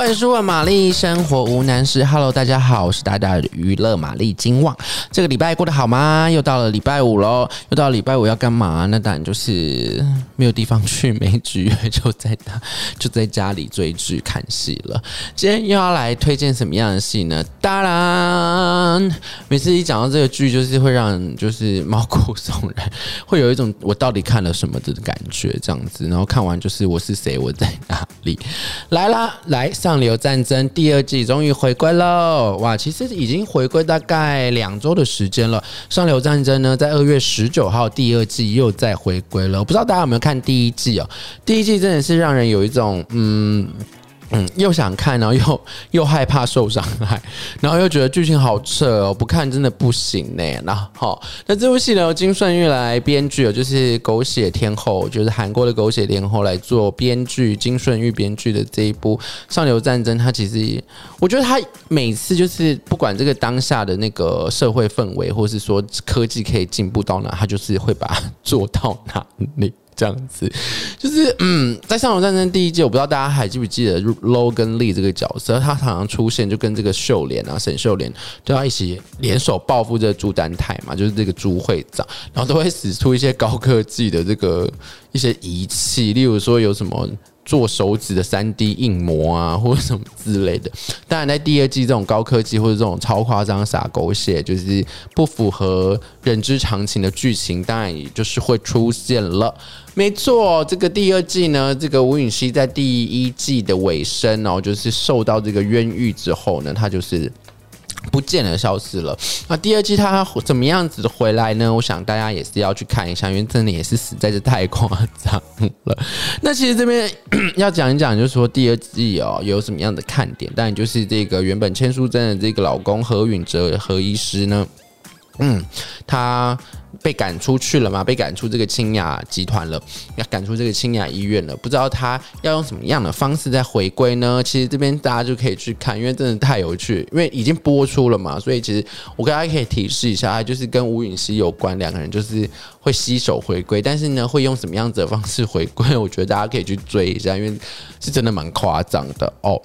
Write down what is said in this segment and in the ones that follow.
万书问玛丽，生活无难事。Hello，大家好，我是大家的娱乐玛丽金旺。这个礼拜过得好吗？又到了礼拜五喽，又到了礼拜五要干嘛？那当然就是没有地方去，没剧，就在 就在家里追剧看戏了。今天又要来推荐什么样的戏呢？当然，每次一讲到这个剧，就是会让就是毛骨悚然，会有一种我到底看了什么的感觉，这样子。然后看完就是我是谁，我在哪里？来啦，来。上上流战争第二季终于回归喽！哇，其实已经回归大概两周的时间了。上流战争呢，在二月十九号第二季又再回归了。我不知道大家有没有看第一季哦？第一季真的是让人有一种嗯。嗯，又想看，然后又 又害怕受伤害，然后又觉得剧情好扯哦，不看真的不行呢。然后，好，那这部戏呢，金顺玉来编剧哦，就是狗血天后，就是韩国的狗血天后来做编剧，金顺玉编剧的这一部《上流战争》，他其实我觉得他每次就是不管这个当下的那个社会氛围，或是说科技可以进步到哪，他就是会把它做到哪里。这样子，就是嗯，在《上流战争》第一季，我不知道大家还记不记得 Log 跟 Lee 这个角色，他常常出现，就跟这个秀莲啊、沈秀莲都要一起联手报复这个朱丹泰嘛，就是这个朱会长，然后都会使出一些高科技的这个一些仪器，例如说有什么。做手指的三 D 印模啊，或者什么之类的。当然，在第二季这种高科技或者这种超夸张、撒狗血，就是不符合人之常情的剧情，当然也就是会出现了。没错，这个第二季呢，这个吴允熙在第一季的尾声哦，就是受到这个冤狱之后呢，他就是。不见了，消失了。那第二季他怎么样子回来呢？我想大家也是要去看一下，因为真的也是实在是太夸张了。那其实这边 要讲一讲，就是说第二季哦有什么样的看点？当然就是这个原本千书真的这个老公何允哲何医师呢，嗯，他。被赶出去了嘛？被赶出这个清雅集团了，要赶出这个清雅医院了。不知道他要用什么样的方式再回归呢？其实这边大家就可以去看，因为真的太有趣。因为已经播出了嘛，所以其实我跟大家可以提示一下，就是跟吴允熙有关，两个人就是会携手回归。但是呢，会用什么样子的方式回归？我觉得大家可以去追一下，因为是真的蛮夸张的哦。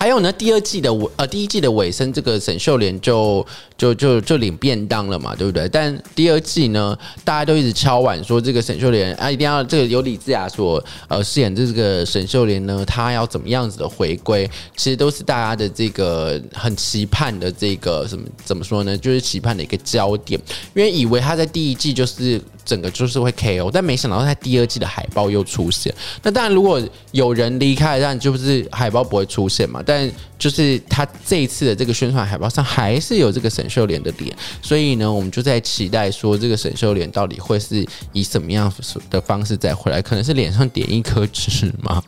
还有呢，第二季的尾呃，第一季的尾声，这个沈秀莲就就就就领便当了嘛，对不对？但第二季呢，大家都一直敲碗说，这个沈秀莲啊，一定要这个由李智雅所呃饰演的这个沈秀莲呢，她要怎么样子的回归？其实都是大家的这个很期盼的这个什么怎么说呢？就是期盼的一个焦点，因为以为她在第一季就是。整个就是会 KO，但没想到在第二季的海报又出现。那当然，如果有人离开，当然就是海报不会出现嘛。但就是他这一次的这个宣传海报上还是有这个沈秀莲的脸，所以呢，我们就在期待说，这个沈秀莲到底会是以什么样的方式再回来？可能是脸上点一颗痣吗？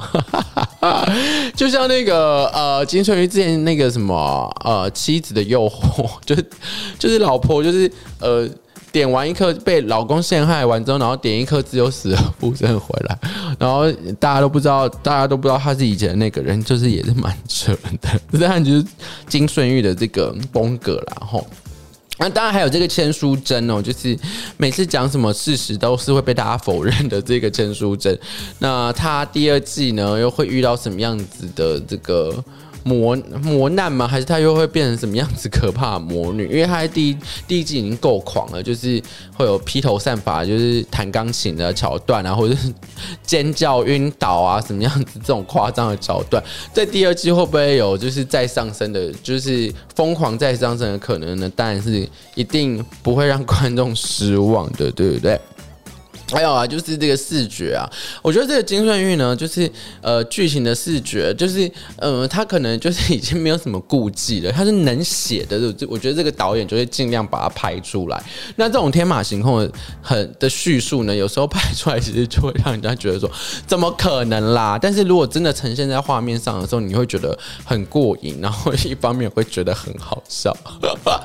就像那个呃金春玉之前那个什么呃妻子的诱惑，就是就是老婆就是呃。点完一颗被老公陷害完之后，然后点一颗只有死而复生回来，然后大家都不知道，大家都不知道他是以前的那个人，就是也是蛮扯的。这样就是金顺玉的这个风格啦。吼。那当然还有这个千书真哦，就是每次讲什么事实都是会被大家否认的这个千书真。那他第二季呢，又会遇到什么样子的这个？魔魔难吗？还是他又会变成什么样子可怕的魔女？因为他在第一第一季已经够狂了，就是会有披头散发，就是弹钢琴的桥段啊，或者是尖叫晕倒啊，什么样子这种夸张的桥段，在第二季会不会有就是再上升的，就是疯狂再上升的可能呢？当然是一定不会让观众失望的，对不对？还有啊，就是这个视觉啊，我觉得这个金顺玉呢，就是呃剧情的视觉，就是呃他可能就是已经没有什么顾忌了，他是能写的，就我觉得这个导演就会尽量把它拍出来。那这种天马行空的很的叙述呢，有时候拍出来其实就会让人家觉得说怎么可能啦？但是如果真的呈现在画面上的时候，你会觉得很过瘾，然后一方面会觉得很好笑。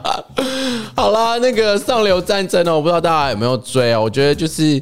好啦，那个上流战争呢，我不知道大家有没有追啊？我觉得就是。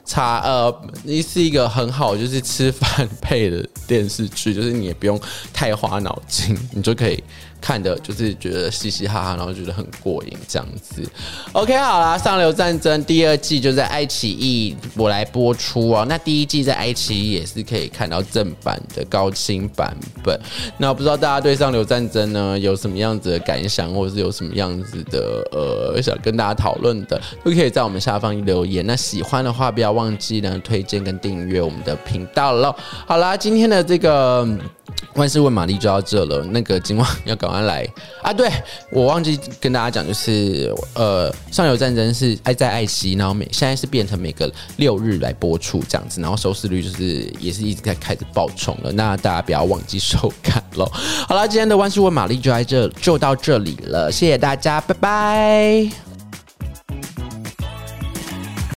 茶呃，你是一个很好就是吃饭配的电视剧，就是你也不用太花脑筋，你就可以看的就是觉得嘻嘻哈哈，然后觉得很过瘾这样子。OK，好啦，上流战争第二季就在爱奇艺我来播出哦。那第一季在爱奇艺也是可以看到正版的高清版本。那不知道大家对上流战争呢有什么样子的感想，或者是有什么样子的呃想跟大家讨论的，都可以在我们下方留言。那喜欢的话，不要忘忘记呢推荐跟订阅我们的频道喽。好啦，今天的这个。万事问玛丽就到这了，那个今晚要赶快来啊！对，我忘记跟大家讲，就是呃，上游战争是爱在爱惜，然后每现在是变成每个六日来播出这样子，然后收视率就是也是一直在开始爆冲了，那大家不要忘记收看喽。好了，今天的万事问玛丽就在这就到这里了，谢谢大家，拜拜。